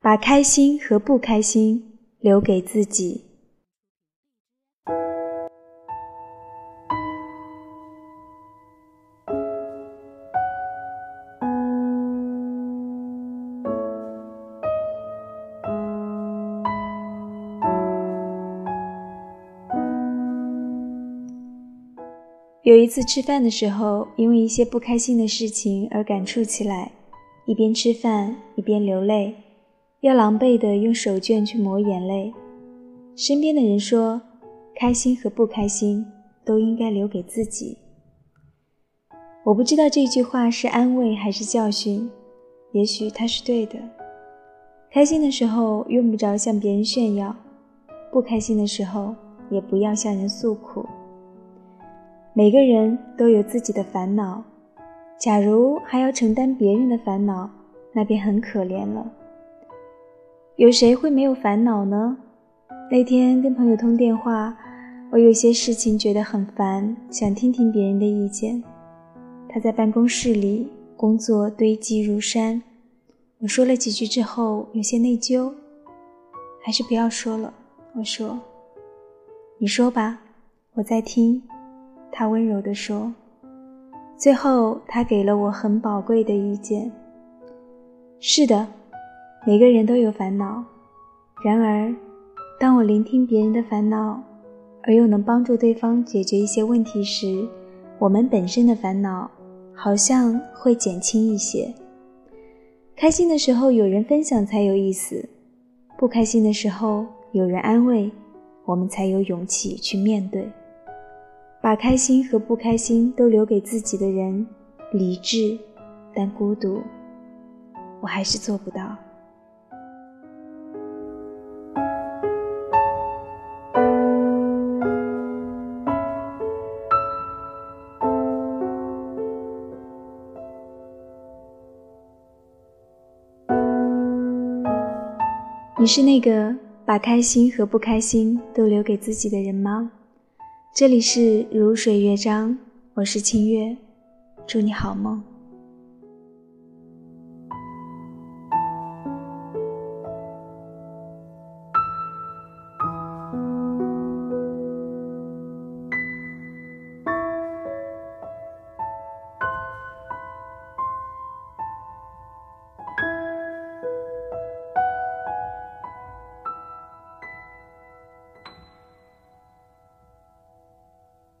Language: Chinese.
把开心和不开心留给自己。有一次吃饭的时候，因为一些不开心的事情而感触起来，一边吃饭一边流泪，要狼狈地用手绢去抹眼泪。身边的人说：“开心和不开心都应该留给自己。”我不知道这句话是安慰还是教训，也许他是对的。开心的时候用不着向别人炫耀，不开心的时候也不要向人诉苦。每个人都有自己的烦恼，假如还要承担别人的烦恼，那便很可怜了。有谁会没有烦恼呢？那天跟朋友通电话，我有些事情觉得很烦，想听听别人的意见。他在办公室里工作堆积如山，我说了几句之后有些内疚，还是不要说了。我说：“你说吧，我在听。”他温柔地说：“最后，他给了我很宝贵的意见。是的，每个人都有烦恼。然而，当我聆听别人的烦恼，而又能帮助对方解决一些问题时，我们本身的烦恼好像会减轻一些。开心的时候有人分享才有意思，不开心的时候有人安慰，我们才有勇气去面对。”把开心和不开心都留给自己的人，理智但孤独。我还是做不到。你是那个把开心和不开心都留给自己的人吗？这里是如水乐章，我是清月，祝你好梦。